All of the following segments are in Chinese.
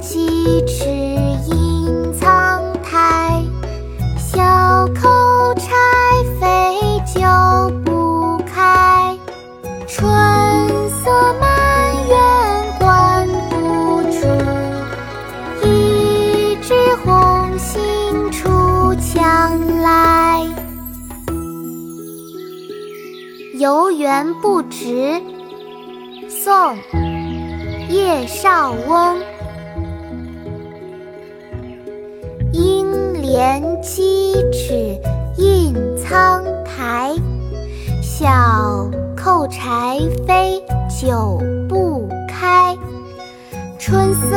鸡翅隐苍苔，小口柴扉久不开。春色满园关不住，一枝红杏出墙来。游园不值，宋·叶绍翁。应怜鸡翅隐藏苔，小扣柴扉久不开。春色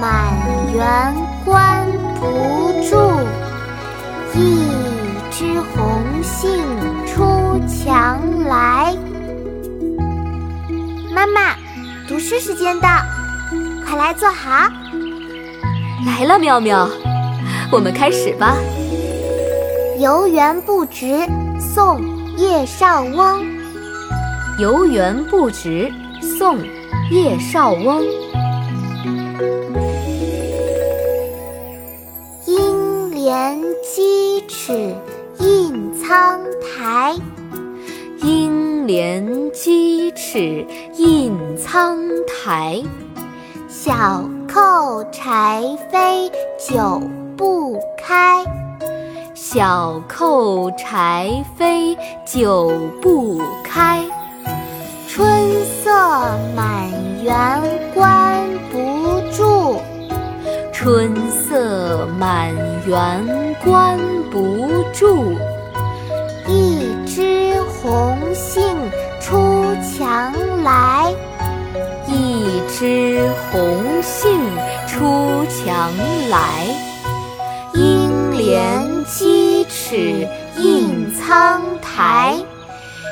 满园关不住，一枝红杏出墙来。妈妈，读诗时间到，快来坐好。来了，妙妙，我们开始吧。游园不值，宋·叶绍翁。游园不值，宋·叶绍翁。应怜屐齿印苍苔，应怜屐齿印苍苔。小扣柴扉久不开。小扣柴扉久不开。春色满园关不住，春色满园关不住。一枝红杏出墙来，一枝红杏出墙来。应怜鸡翅隐藏苔，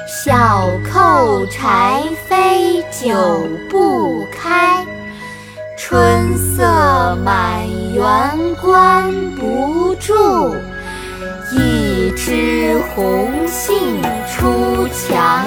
小扣柴扉久不开。春色满园关不住，一枝红杏出墙